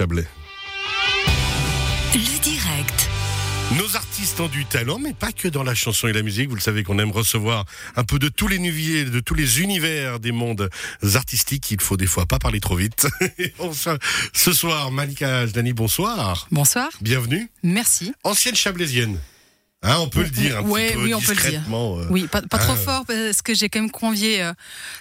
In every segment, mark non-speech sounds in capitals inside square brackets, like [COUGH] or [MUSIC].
Chablais. Le direct. Nos artistes ont du talent, mais pas que dans la chanson et la musique. Vous le savez qu'on aime recevoir un peu de tous les nuviers, de tous les univers des mondes artistiques. Il faut des fois pas parler trop vite. [LAUGHS] Ce soir, Malika Dani, bonsoir. Bonsoir. Bienvenue. Merci. Ancienne chablaisienne. Hein, on peut le dire un Ouais, petit peu oui, on peut le dire. euh. Oui, pas, pas trop Ah. fort parce que j'ai quand même convié euh,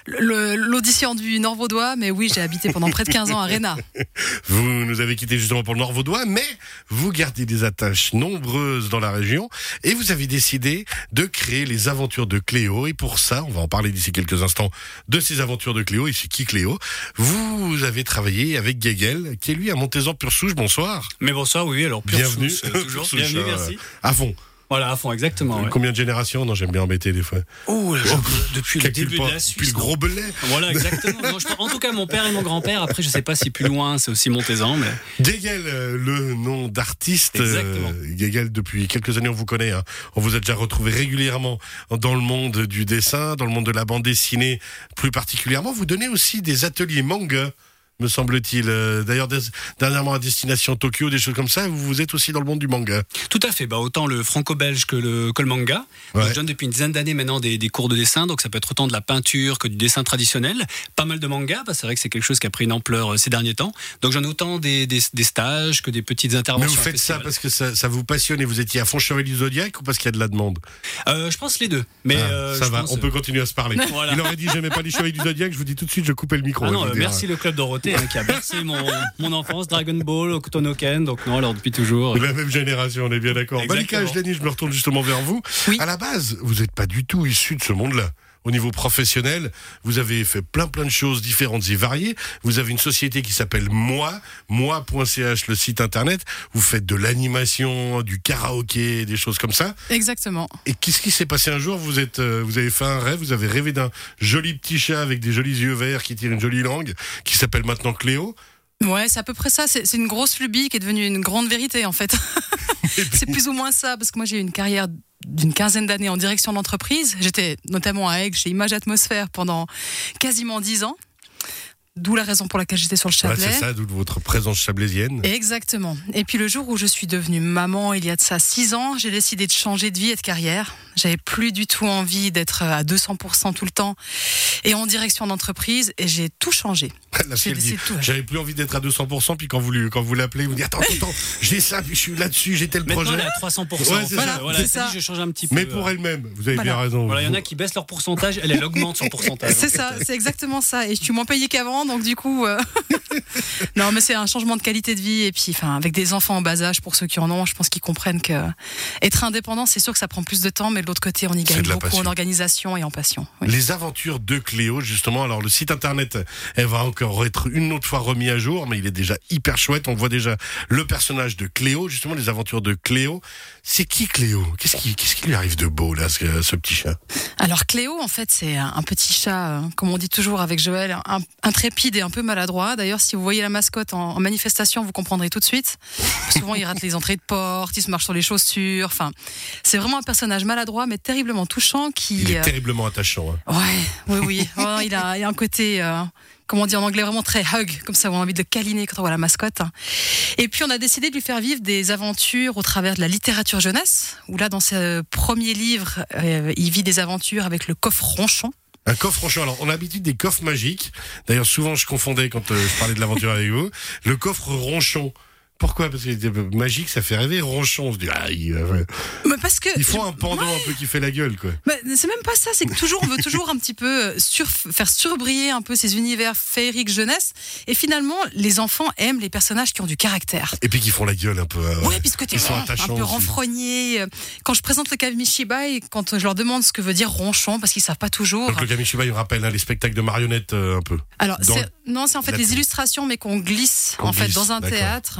l'audition du Nord Vaudois, mais oui, j'ai habité pendant près de 15 ans à Réna. [LAUGHS] Vous nous avez quitté justement pour le Nord Vaudois, mais vous gardez des attaches nombreuses dans la région et vous avez décidé de créer les aventures de Cléo. Et pour ça, on va en parler d'ici quelques instants de ces aventures de Cléo. Et c'est qui Cléo Vous avez travaillé avec Guéguel, qui est lui à Montezan pure souche. Bonsoir. Mais bonsoir, oui, alors pure Bienvenue. euh, toujours. Pure souche, Bienvenue, euh, merci. À fond. Voilà, à fond, exactement. ouais. Combien de générations Non, j'aime bien embêter des fois. Oh, là, je- depuis le début pas. de la Depuis le gros belay. Voilà, [LAUGHS] exactement. Non, je pense- en tout cas, mon père et mon grand-père. Après, je sais pas si plus loin, c'est aussi Montezan, mais Guéguel, euh, le nom d'artiste. Exactement. euh, Guéguel, depuis quelques années, on vous connaît. hein. On vous a déjà retrouvé régulièrement dans le monde du dessin, dans le monde de la bande dessinée plus particulièrement. Vous donnez aussi des ateliers manga, me semble-t-il. Euh, D'ailleurs, dernièrement à destination Tokyo, des choses comme ça. Vous, vous êtes aussi dans le monde du manga. tout à fait. Bah, autant le franco-belge que le, que le manga. Ouais. Donc, je donne depuis une dizaine d'années maintenant des, des cours de dessin, donc ça peut être autant de la peinture que du dessin traditionnel. Pas mal de manga, que c'est vrai que c'est quelque chose qui a pris une ampleur euh, ces derniers temps. Donc j'en ai autant des, des, des stages que des petites Mais interventions. vous en faites ça parce que ça, ça vous passionne et vous étiez à fond Chevalier du Zodiac ou parce qu'il y a de la demande? Euh, je pense les deux. Mais Ah, euh, Ça va, pense, on peut continuer à se parler. [LAUGHS] Voilà. Il aurait dit j'aimais pas les Chevaliers du Zodiac, je vous dis tout de suite, je coupais le micro. Ah non, vous euh, merci le club Dorothée hein, qui a bercé mon, mon enfance, Dragon Ball, Okutonoken, donc non, alors depuis toujours. De la même génération, on est bien d'accord. Malika. Ajlani, je me retourne justement vers vous. Oui. À la base, vous n'êtes pas du tout issu de ce monde-là. Au niveau professionnel, vous avez fait plein plein de choses différentes et variées. Vous avez une société qui s'appelle Moi, moi.ch, le site internet. Vous faites de l'animation, du karaoké, des choses comme ça. Exactement. Et qu'est-ce qui s'est passé un jour? Vous êtes, euh, vous avez fait un rêve, vous avez rêvé d'un joli petit chat avec des jolis yeux verts qui tire une jolie langue, qui s'appelle maintenant Cléo. Ouais, c'est à peu près ça. C'est une grosse lubie qui est devenue une grande vérité, en fait. [LAUGHS] c'est plus ou moins ça, parce que moi, j'ai eu une carrière d'une quinzaine d'années en direction d'entreprise. J'étais notamment à Aigues chez Image Atmosphère pendant quasiment dix ans. D'où la raison pour laquelle j'étais sur le Chablais. c'est ça, d'où votre présence chablaisienne. Exactement. Et puis le jour où je suis devenue maman, il y a de ça six ans, j'ai décidé de changer de vie et de carrière. J'avais plus du tout envie d'être à 200% tout le temps et en direction d'entreprise et j'ai tout changé. [LAUGHS] J'avais plus envie d'être à 200%, puis quand vous, lui- quand vous l'appelez, vous dites Attends, attends, j'ai ça, puis je suis là-dessus, j'ai tel Maintenant, projet. elle est à 300%. Ouais, c'est en fait. ça. Voilà, ça. dit, je change un petit peu. Mais pour elle-même, vous avez Voilà. bien raison. Voilà, il y en a qui baissent leur pourcentage, elle, elle augmente son pourcentage. C'est ça, c'est exactement ça. Et je suis moins payée qu'avant, donc du coup, euh, [LAUGHS] non, mais c'est un changement de qualité de vie. Et puis, enfin, avec des enfants en bas âge, pour ceux qui en ont, je pense qu'ils comprennent que être indépendant, c'est sûr que ça prend plus de temps, mais l'autre côté, on y gagne beaucoup passion. en organisation et en passion. oui. Les aventures de Cléo, justement. Alors, le site internet, elle va encore être une autre fois remis à jour, mais il est déjà hyper chouette. On voit déjà le personnage de Cléo, justement, les aventures de Cléo. C'est qui Cléo? Qu'est-ce qui, lui arrive de beau, là, ce, ce petit chat? Alors Cléo, en fait, c'est un petit chat, euh, comme on dit toujours avec Joël, intrépide et un peu maladroit. D'ailleurs, si vous voyez la mascotte en, en manifestation, vous comprendrez tout de suite. Souvent, il rate les entrées de porte, il se marche sur les chaussures. Enfin, c'est vraiment un personnage maladroit, mais terriblement touchant qui. Il est euh, terriblement attachant. hein. Ouais, oui, oui. Ouais, il, a, il a un côté, euh, comment on dit en anglais, vraiment très hug, comme ça, on a envie de le câliner quand on voit la mascotte. Et puis, on a décidé de lui faire vivre des aventures au travers de la littérature jeunesse, où là, dans ce premier livre, euh, il vit des aventures avec le coffre ronchon. Un coffre ronchon. Alors, on a l'habitude des coffres magiques. D'ailleurs, souvent, je confondais quand euh, je parlais de l'aventure avec vous. Le coffre ronchon. Pourquoi? Parce que magique, ça fait rêver. Ronchon, on se dit, ah, il, euh, Mais parce que. il faut un pendant un peu qui fait la gueule, quoi. Mais c'est même pas ça, c'est que toujours, on veut toujours un petit peu euh, sur, faire surbriller un peu ces univers féeriques jeunesse. Et finalement, les enfants aiment les personnages qui ont du caractère. Et puis qui font la gueule un peu. euh, Oui, puisque tu es un peu aussi. renfrogné. Quand je présente le Kamishiba et quand je leur demande ce que veut dire ronchon, parce qu'ils savent pas toujours. Donc le Kamishiba, il me rappelle hein, les spectacles de marionnettes euh, un peu. Alors, non, c'est en fait les illustrations, mais qu'on glisse en fait dans un théâtre.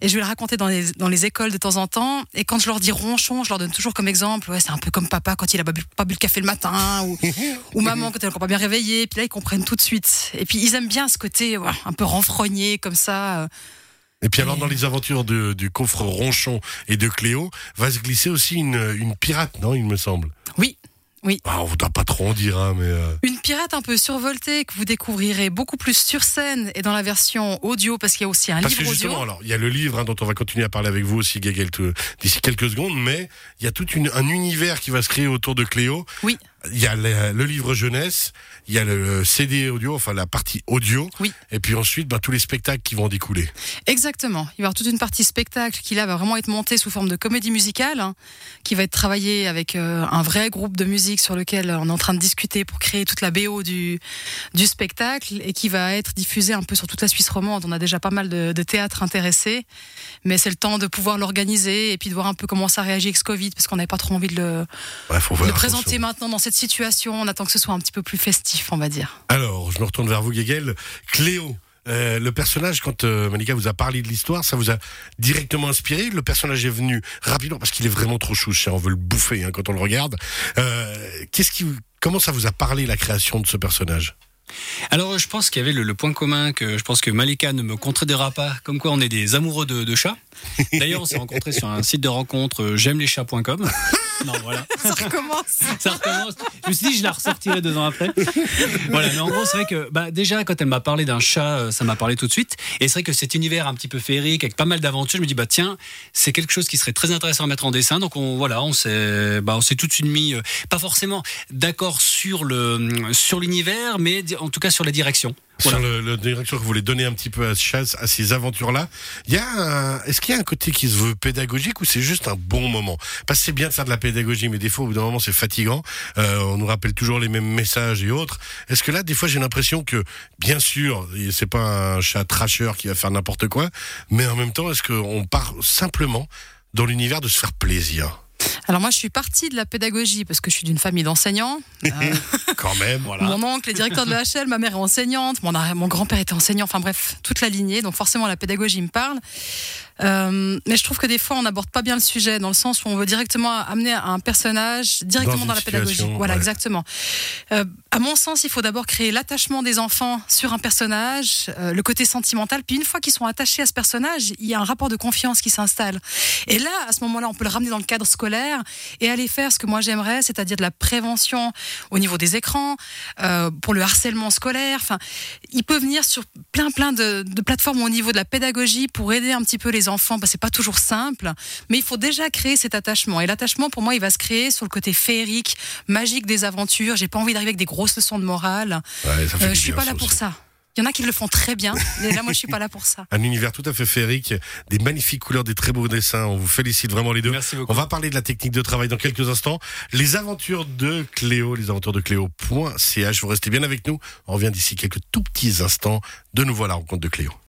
Et je vais le raconter dans les, dans les écoles de temps en temps. Et quand je leur dis ronchon, je leur donne toujours comme exemple. Ouais, c'est un peu comme papa quand il a pas bu, pas bu le café le matin, ou, [LAUGHS] ou maman quand elle est encore pas bien réveillée. Puis là, ils comprennent tout de suite. Et puis ils aiment bien ce côté ouais, un peu renfrogné comme ça. euh. Et puis alors dans les aventures de- du coffre ronchon et de Cléo, va se glisser aussi une, une pirate, non, il me semble? Oui. Oui. Ah, on voudra pas trop en dire, hein, mais. euh, Une pirate un peu survoltée que vous découvrirez beaucoup plus sur scène et dans la version audio parce qu'il y a aussi un Parce que livre justement, audio. alors il y a le livre hein, dont on va continuer à parler avec vous aussi, Gagel, d'ici quelques secondes, mais il y a tout un univers qui va se créer autour de Cléo. Oui. Il y a le, le livre jeunesse, il y a le CD audio, enfin la partie audio, Oui. et puis ensuite ben, tous les spectacles qui vont découler. Exactement. Il va y avoir toute une partie spectacle qui là va vraiment être montée sous forme de comédie musicale, hein, qui va être travaillée avec euh, un vrai groupe de musique sur lequel on est en train de discuter pour créer toute la BO du, du spectacle et qui va être diffusée un peu sur toute la Suisse romande. On a déjà pas mal de, de théâtres intéressés, mais c'est le temps de pouvoir l'organiser et puis de voir un peu comment ça réagit avec ce Covid parce qu'on n'avait pas trop envie de le, de présenter maintenant dans cette situation. On attend que ce soit un petit peu plus festif, on va dire. Alors, je me retourne vers vous, Gagel. Cléo. euh, le personnage, quand euh, Malika vous a parlé de l'histoire, ça vous a directement inspiré. Le personnage est venu rapidement parce qu'il est vraiment trop chouche. hein, on veut le bouffer hein, quand on le regarde. Euh, Qu'est-ce qui, comment ça vous a parlé la création de ce personnage? Alors, je pense qu'il y avait le, le point commun que je pense que Malika ne me contredira pas, comme quoi on est des amoureux de, de chats. [LAUGHS] D'ailleurs, on s'est rencontrés sur un site de rencontre euh, j'aime les chats.com. [LAUGHS] Non, voilà. [LAUGHS] Ça recommence. [LAUGHS] Ça recommence. Je me suis dit, je la ressortirai deux ans après. Voilà, mais en gros, c'est vrai que bah, déjà, quand elle m'a parlé d'un chat, euh, ça m'a parlé tout de suite. Et c'est vrai que cet univers un petit peu féerique, avec pas mal d'aventures, je me dis, bah tiens, c'est quelque chose qui serait très intéressant à mettre en dessin. Donc on, voilà, on s'est, bah, on tout de suite mis, euh, pas forcément d'accord sur le, sur l'univers, mais en tout cas sur la direction. Voilà. Sur le, le direction que vous voulez donner un petit peu à, ce chasse, à ces aventures-là, il y a est-ce qu'il y a un côté qui se veut pédagogique ou c'est juste un bon moment? Parce que c'est bien de faire de la pédagogie, mais des fois, au bout d'un moment, c'est fatigant. Euh, on nous rappelle toujours les mêmes messages et autres. Est-ce que là, des fois, j'ai l'impression que, bien sûr, c'est pas un chat trasheur qui va faire n'importe quoi, mais en même temps, est-ce qu'on part simplement dans l'univers de se faire plaisir? Alors moi, je suis partie de la pédagogie parce que je suis d'une famille d'enseignants. [LAUGHS] Euh, Quand même. Voilà. Mon oncle est directeur de l'EHL, ma mère est enseignante, mon, mon grand-père était enseignant, enfin bref, toute la lignée, donc forcément la pédagogie me parle. Euh, mais je trouve que des fois on n'aborde pas bien le sujet dans le sens où on veut directement amener un personnage directement Dans la pédagogie. Voilà, ouais. exactement. Euh, à mon sens, il faut d'abord créer l'attachement des enfants sur un personnage, euh, le côté sentimental, puis une fois qu'ils sont attachés à ce personnage, il y a un rapport de confiance qui s'installe. Et là, à ce moment-là, on peut le ramener dans le cadre scolaire et aller faire ce que moi j'aimerais, c'est-à-dire de la prévention au niveau des écrans, euh, pour le harcèlement scolaire. Enfin, il peut venir sur plein plein de, de plateformes au niveau de la pédagogie pour aider un petit peu les enfants. Parce que c'est pas toujours simple, mais il faut déjà créer cet attachement. Et l'attachement, pour moi, il va se créer sur le côté féerique, magique des aventures. J'ai pas envie d'arriver avec des grosses leçons de morale. Ouais, Euh, je suis pas là pour aussi. ça. Il y en a qui le font très bien, [LAUGHS] mais là, moi, je suis pas là pour ça. Un univers tout à fait féerique, des magnifiques couleurs, des très beaux dessins. On vous félicite vraiment les deux. Merci beaucoup. On va parler de la technique de travail dans quelques instants. Les aventures de Cléo, les aventures de Cléo.ch. Vous restez bien avec nous. On revient d'ici quelques tout petits instants. De nouveau à la rencontre de Cléo.